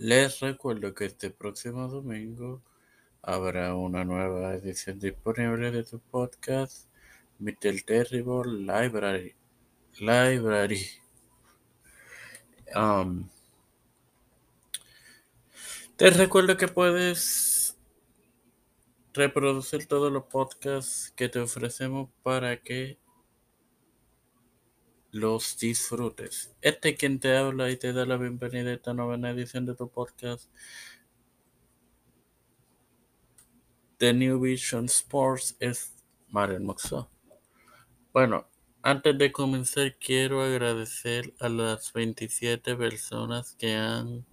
Les recuerdo que este próximo domingo habrá una nueva edición disponible de tu podcast, Mr. Terrible Library. Library. Te recuerdo que puedes reproducir todos los podcasts que te ofrecemos para que los disfrutes. Este es quien te habla y te da la bienvenida a esta novena edición de tu podcast. The New Vision Sports es Mario Moxo. Bueno, antes de comenzar quiero agradecer a las 27 personas que han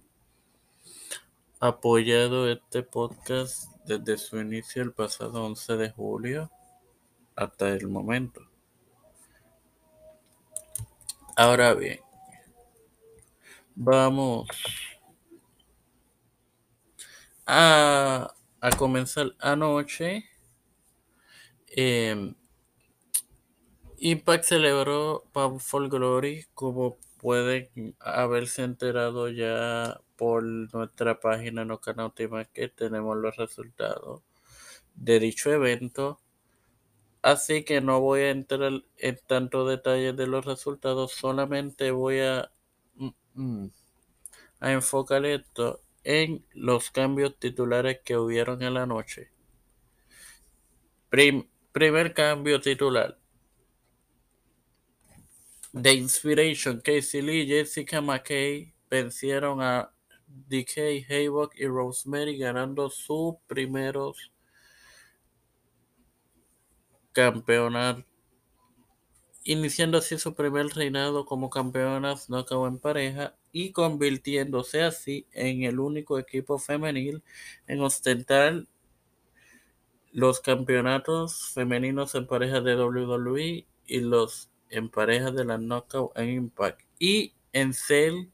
apoyado este podcast desde su inicio el pasado 11 de julio hasta el momento. Ahora bien, vamos a, a comenzar anoche. Eh, Impact celebró Powerful Glory, como pueden haberse enterado ya por nuestra página no canal que tenemos los resultados de dicho evento. Así que no voy a entrar en tanto detalle de los resultados, solamente voy a, mm, mm, enfocar esto en los cambios titulares que hubieron en la noche. primer cambio titular. The Inspiration, Casey Lee, Jessica McKay vencieron a DK, Haywood y Rosemary ganando sus primeros campeonato, iniciando así su primer reinado como campeonas no acabó en pareja y convirtiéndose así en el único equipo femenil en ostentar los campeonatos femeninos en pareja de WWE y los en pareja de la Knockout en Impact. Y en Cell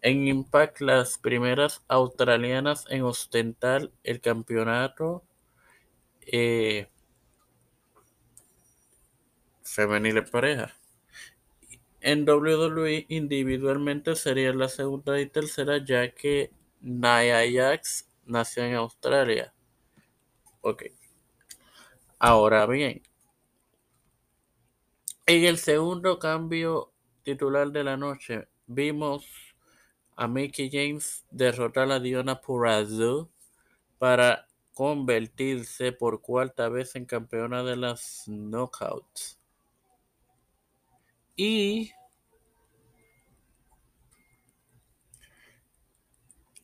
en Impact las primeras australianas en ostentar el campeonato eh, femenil en pareja. En WWE individualmente sería la segunda y tercera ya que Nia Jax nació en Australia. Ok. Ahora bien, en el segundo cambio titular de la noche, vimos a Mickey James derrotar a Diona Purrazzo para convertirse por cuarta vez en campeona de las Knockouts. Y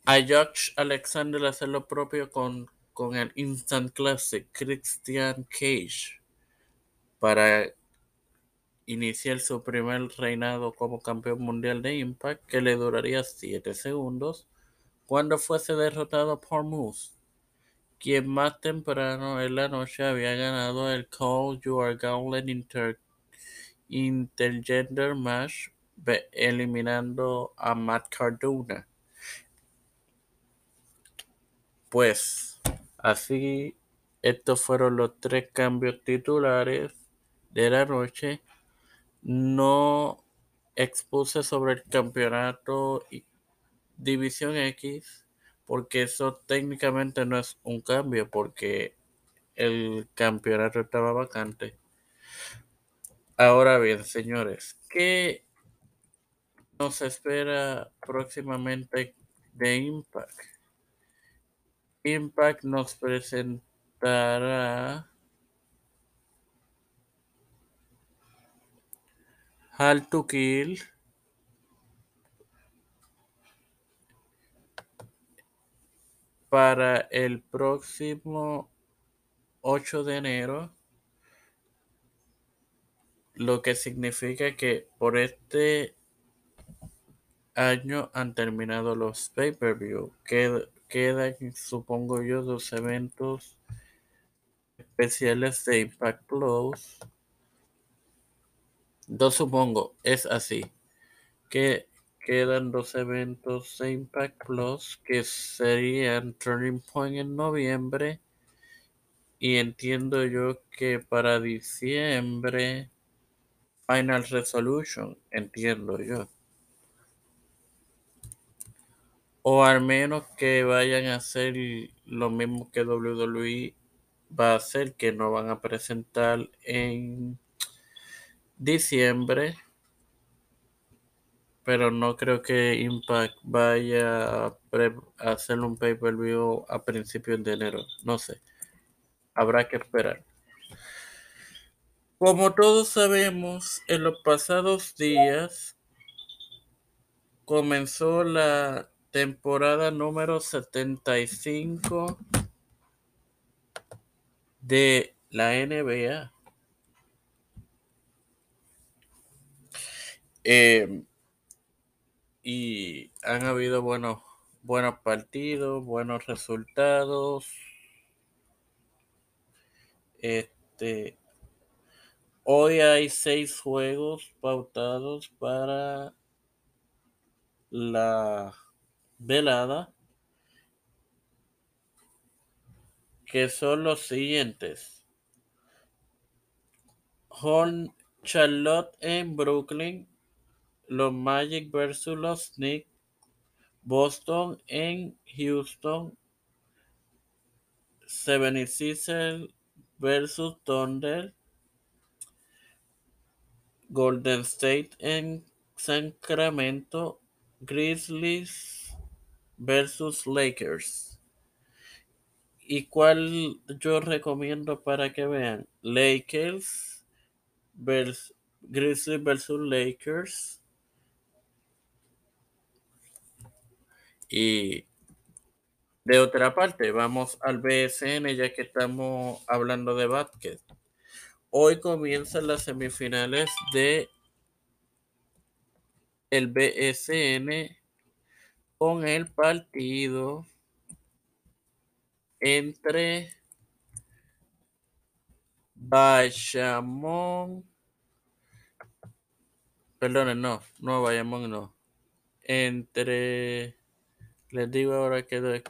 a Josh Alexander hacer lo propio con, con el Instant Classic Christian Cage para iniciar su primer reinado como campeón mundial de Impact, que le duraría 7 segundos, cuando fuese derrotado por Moose, quien más temprano en la noche había ganado el Call You Are Gauntlet Inter Intergender Match, eliminando a Matt Cardona. Pues así, estos fueron los tres cambios titulares de la noche no expuse sobre el campeonato División X porque eso técnicamente no es un cambio porque el campeonato estaba vacante. Ahora bien, señores, ¿qué nos espera próximamente de Impact? Impact nos presentará Hard to Kill para el próximo 8 de enero, lo que significa que por este año han terminado los pay-per-view. quedan, supongo yo, dos eventos especiales de Impact Plus Dos supongo, es así. Que quedan dos eventos de Impact Plus que serían Turning Point en noviembre y entiendo yo que para diciembre Final Resolution, entiendo yo. o al menos que vayan a hacer lo mismo que WWE va a hacer, que no van a presentar en diciembre, pero no creo que Impact vaya a, hacer un pay-per-view a principios de enero, no sé, habrá que esperar. Como todos sabemos, en los pasados días comenzó la temporada número 75 de la NBA. Eh, y han habido buenos, buenos partidos, buenos resultados. Este, hoy hay seis juegos pautados para la velada, que son los siguientes. Horn Charlotte en Brooklyn, los Magic versus los Knicks, Boston en Houston, 76ers versus Thunder, Golden State en Sacramento, Grizzlies versus Lakers. ¿Y cuál yo recomiendo para que vean? Lakers versus Grizzlies versus Lakers. Y de otra parte, vamos al BSN ya que estamos hablando de básquet. Hoy comienzan las semifinales de el BSN con el partido entre Bayamón, perdón, no, no Bayamón, no, entre, les digo ahora que dos.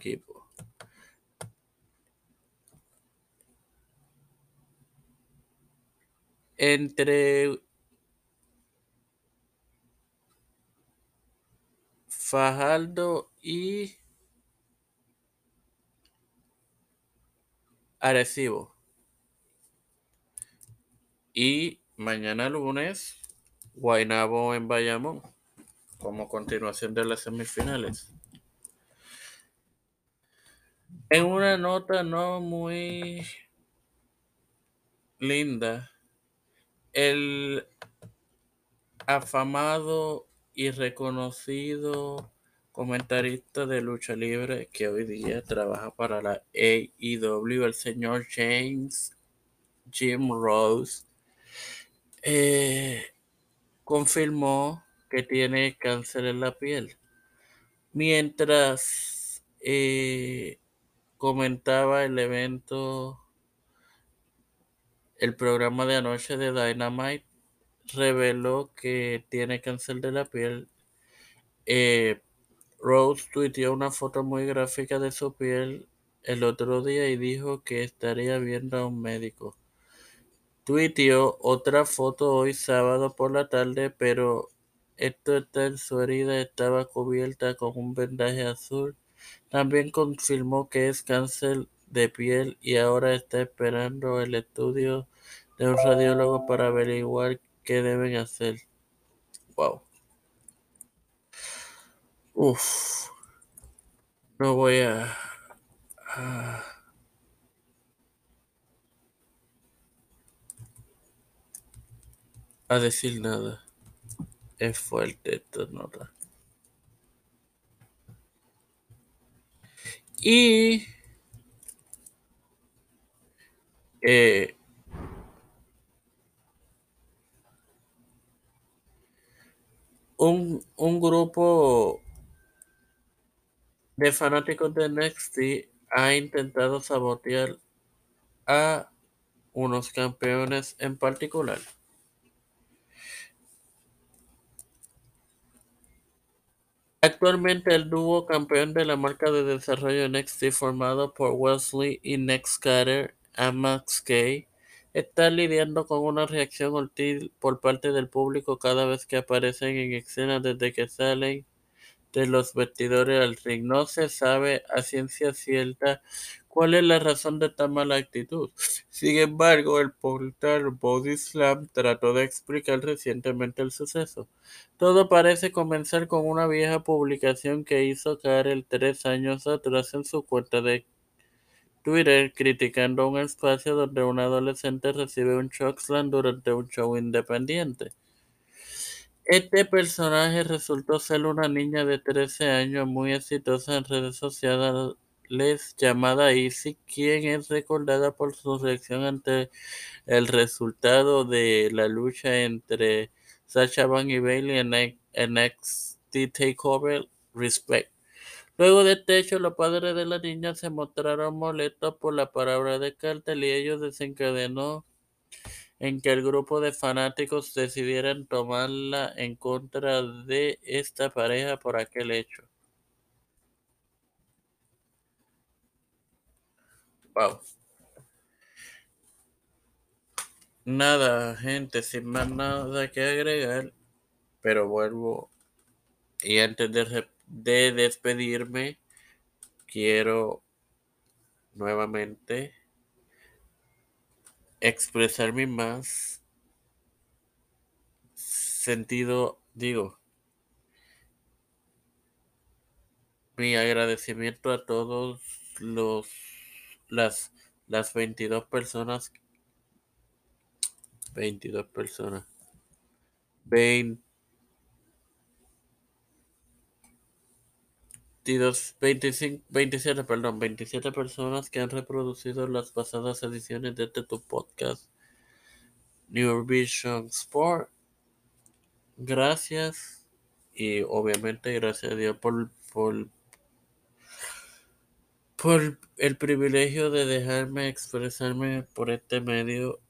Entre Fajardo y Arecibo. Y mañana lunes, Guaynabo en Bayamón, como continuación de las semifinales. En una nota no muy linda, el afamado y reconocido comentarista de lucha libre que hoy día trabaja para la AEW, el señor James Jim Rose, eh, confirmó que tiene cáncer en la piel. Mientras eh, comentaba el evento, el programa de anoche de Dynamite, reveló que tiene cáncer de la piel. Eh, Rose tuiteó una foto muy gráfica de su piel el otro día y dijo que estaría viendo a un médico. Tuiteó otra foto hoy sábado por la tarde, pero esto está en su herida, estaba cubierta con un vendaje azul. También confirmó que es cáncer de piel y ahora está esperando el estudio de un radiólogo para averiguar qué deben hacer. Wow. Uf. No voy a, a, decir nada. Es fuerte esta nota. Y eh, un, un grupo de fanáticos de NXT ha intentado sabotear a unos campeones en particular. Actualmente el dúo campeón de la marca de desarrollo NXT formado por Wesley y Next Carter a Max está lidiando con una reacción hostil por parte del público cada vez que aparecen en escena desde que salen de los vestidores al ring. No se sabe a ciencia cierta cuál es la razón de esta mala actitud. Sin embargo, el portal Body Slam trató de explicar recientemente el suceso. Todo parece comenzar con una vieja publicación que hizo el tres años atrás en su cuenta de Twitter criticando un espacio donde un adolescente recibe un chokeslam durante un show independiente. Este personaje resultó ser una niña de 13 años muy exitosa en redes sociales llamada Izzy, quien es recordada por su reacción ante el resultado de la lucha entre Sacha Van y Bailey en NXT TakeOver Respect. Luego de este hecho, los padres de la niña se mostraron molestos por la palabra de cartel y ellos desencadenó en que el grupo de fanáticos decidieran tomarla en contra de esta pareja por aquel hecho. Wow. Nada, gente, sin más nada que agregar, pero vuelvo y antes de, de despedirme, quiero nuevamente expresar más sentido, digo, mi agradecimiento a todos los las las 22 personas 22 personas 20 22, 25, 27, perdón, 27 personas que han reproducido las pasadas ediciones de este tu podcast New Vision Sport. Gracias y obviamente gracias a Dios por, por, por el privilegio de dejarme expresarme por este medio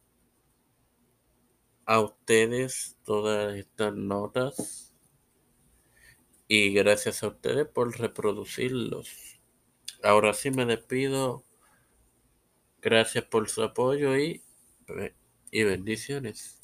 a ustedes todas estas notas y gracias a ustedes por reproducirlos. Ahora sí me despido. Gracias por su apoyo y, y bendiciones.